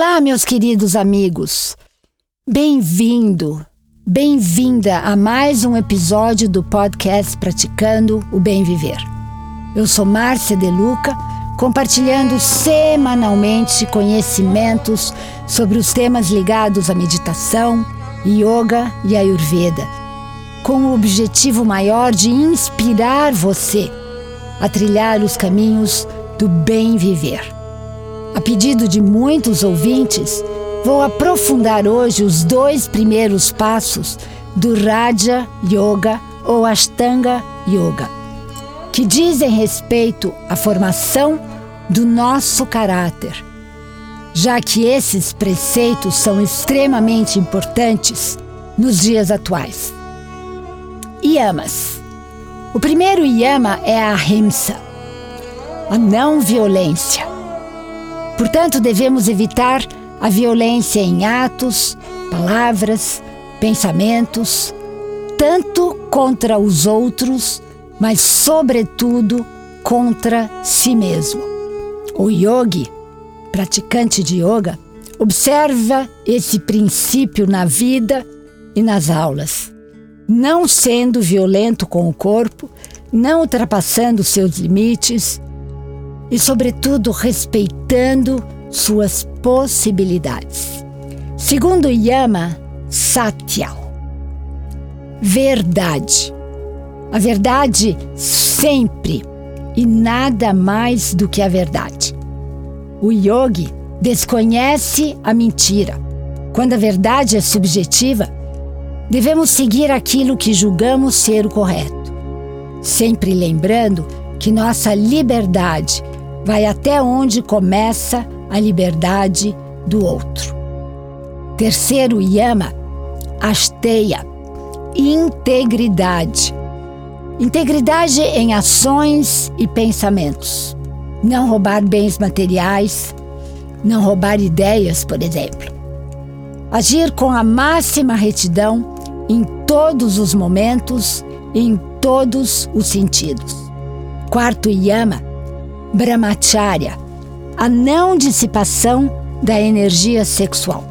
Olá, meus queridos amigos. Bem-vindo, bem-vinda a mais um episódio do podcast Praticando o Bem Viver. Eu sou Márcia Deluca, compartilhando semanalmente conhecimentos sobre os temas ligados à meditação, yoga e ayurveda, com o objetivo maior de inspirar você a trilhar os caminhos do bem viver. A pedido de muitos ouvintes, vou aprofundar hoje os dois primeiros passos do Raja Yoga ou Ashtanga Yoga, que dizem respeito à formação do nosso caráter, já que esses preceitos são extremamente importantes nos dias atuais. Yamas. O primeiro yama é a ahimsa, a não violência. Portanto, devemos evitar a violência em atos, palavras, pensamentos, tanto contra os outros, mas, sobretudo, contra si mesmo. O yogi, praticante de yoga, observa esse princípio na vida e nas aulas, não sendo violento com o corpo, não ultrapassando seus limites, e, sobretudo, respeitando suas possibilidades. Segundo Yama, Satya. Verdade. A verdade sempre e nada mais do que a verdade. O yogi desconhece a mentira. Quando a verdade é subjetiva, devemos seguir aquilo que julgamos ser o correto, sempre lembrando que nossa liberdade vai até onde começa a liberdade do outro. Terceiro yama, asteia, integridade. Integridade em ações e pensamentos. Não roubar bens materiais, não roubar ideias, por exemplo. Agir com a máxima retidão em todos os momentos em todos os sentidos. Quarto yama, brahmacharya, a não dissipação da energia sexual.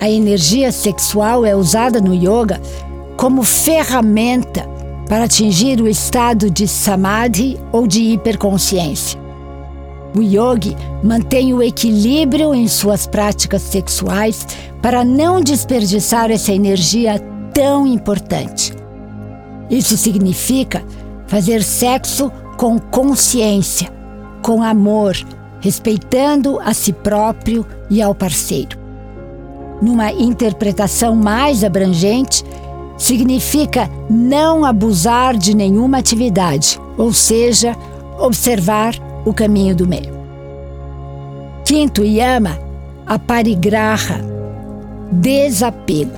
A energia sexual é usada no yoga como ferramenta para atingir o estado de samadhi ou de hiperconsciência. O yogi mantém o equilíbrio em suas práticas sexuais para não desperdiçar essa energia tão importante. Isso significa fazer sexo com consciência, com amor, respeitando a si próprio e ao parceiro. Numa interpretação mais abrangente, significa não abusar de nenhuma atividade, ou seja, observar o caminho do meio. Quinto yama, a parigraha, desapego.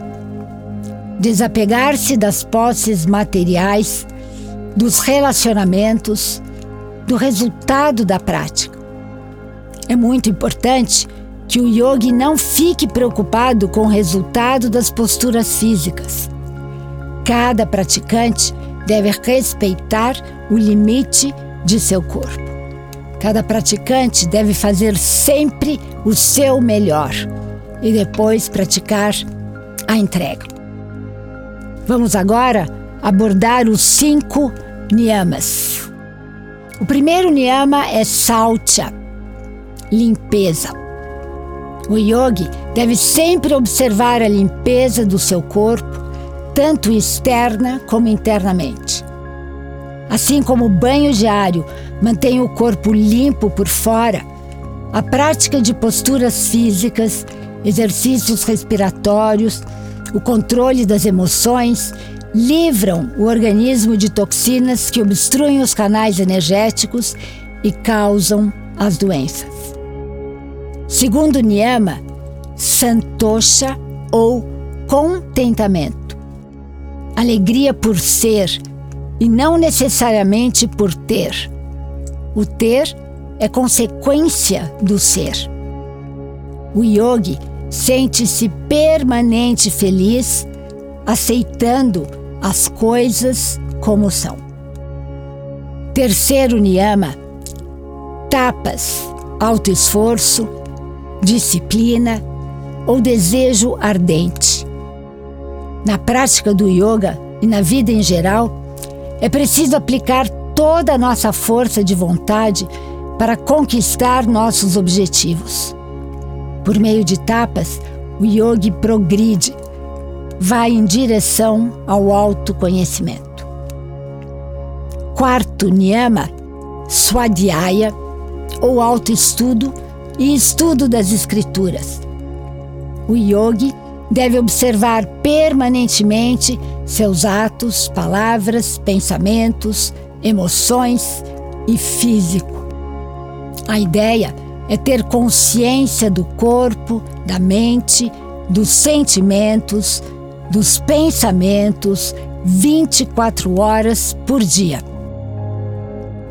Desapegar-se das posses materiais dos relacionamentos, do resultado da prática. É muito importante que o yogi não fique preocupado com o resultado das posturas físicas. Cada praticante deve respeitar o limite de seu corpo. Cada praticante deve fazer sempre o seu melhor e depois praticar a entrega. Vamos agora abordar os cinco niyamas. O primeiro niyama é saucha, limpeza. O yogi deve sempre observar a limpeza do seu corpo, tanto externa como internamente. Assim como o banho diário mantém o corpo limpo por fora, a prática de posturas físicas, exercícios respiratórios, o controle das emoções livram o organismo de toxinas que obstruem os canais energéticos e causam as doenças. Segundo Niyama, santosha ou contentamento. Alegria por ser e não necessariamente por ter. O ter é consequência do ser. O yogi sente-se permanente feliz, aceitando as coisas como são. Terceiro niyama, tapas, autoesforço, disciplina ou desejo ardente. Na prática do yoga e na vida em geral, é preciso aplicar toda a nossa força de vontade para conquistar nossos objetivos. Por meio de tapas, o yogi progride, vai em direção ao autoconhecimento. Quarto niyama, swadhyaya, ou autoestudo e estudo das escrituras. O yogi deve observar permanentemente seus atos, palavras, pensamentos, emoções e físico. A ideia é ter consciência do corpo, da mente, dos sentimentos, dos pensamentos 24 horas por dia.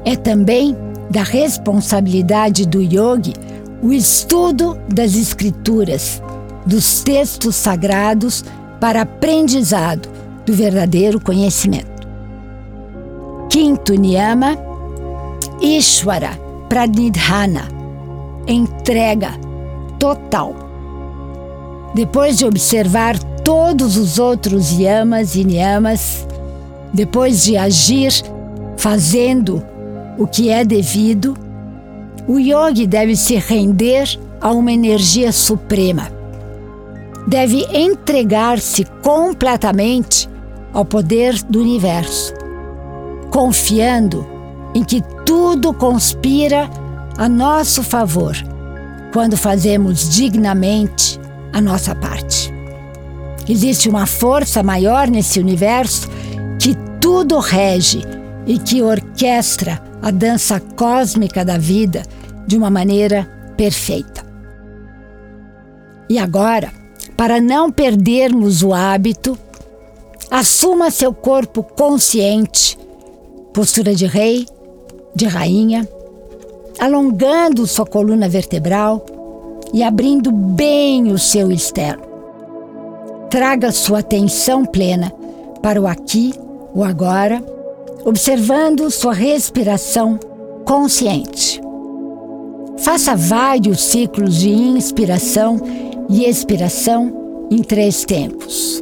É também da responsabilidade do yogi o estudo das escrituras, dos textos sagrados para aprendizado do verdadeiro conhecimento. Quinto niyama, Ishvara Pranidhana, entrega total. Depois de observar todos os outros yamas e niyamas, depois de agir fazendo o que é devido, o yogi deve se render a uma energia suprema. Deve entregar-se completamente ao poder do universo, confiando em que tudo conspira a nosso favor quando fazemos dignamente a nossa parte. Existe uma força maior nesse universo que tudo rege e que orquestra a dança cósmica da vida de uma maneira perfeita. E agora, para não perdermos o hábito, assuma seu corpo consciente, postura de rei, de rainha, alongando sua coluna vertebral e abrindo bem o seu externo. Traga sua atenção plena para o aqui, o agora observando sua respiração consciente. Faça vários ciclos de inspiração e expiração em três tempos.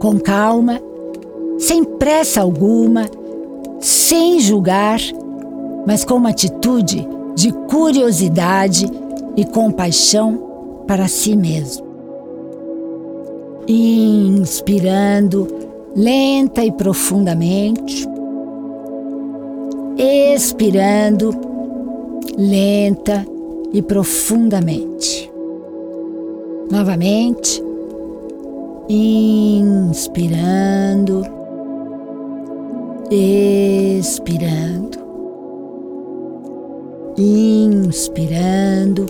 Com calma, sem pressa alguma, sem julgar, mas com uma atitude de curiosidade e compaixão para si mesmo. Inspirando, lenta e profundamente, expirando lenta e profundamente. Novamente, inspirando, expirando, inspirando,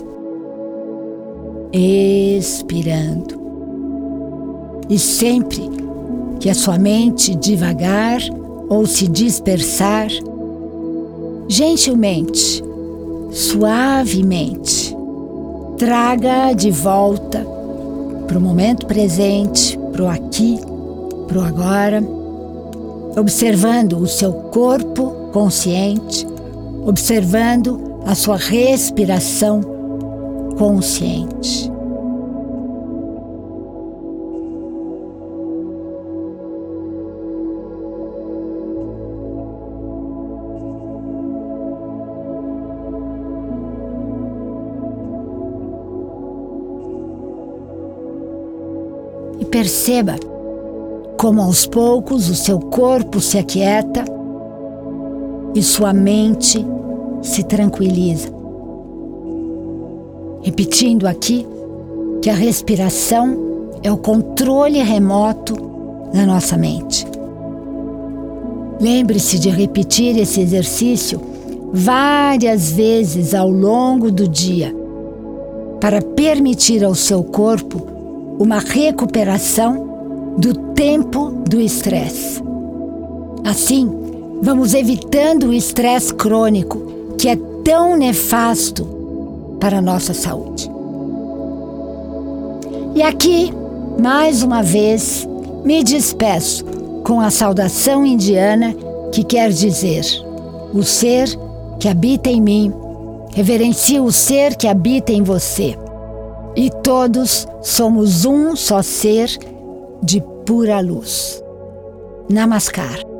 expirando. E sempre que a sua mente devagar ou se dispersar, gentilmente, suavemente, traga de volta para o momento presente, para o aqui, para o agora, observando o seu corpo consciente, observando a sua respiração consciente. perceba como aos poucos o seu corpo se aquieta e sua mente se tranquiliza. Repetindo aqui que a respiração é o controle remoto da nossa mente. Lembre-se de repetir esse exercício várias vezes ao longo do dia para permitir ao seu corpo uma recuperação do tempo do estresse. Assim, vamos evitando o estresse crônico, tão nefasto para a nossa saúde. E aqui, mais uma vez, me despeço com a saudação indiana que quer dizer: o ser que habita em mim Reverencie o ser que habita em você. E todos somos um só ser de pura luz. Namaskar.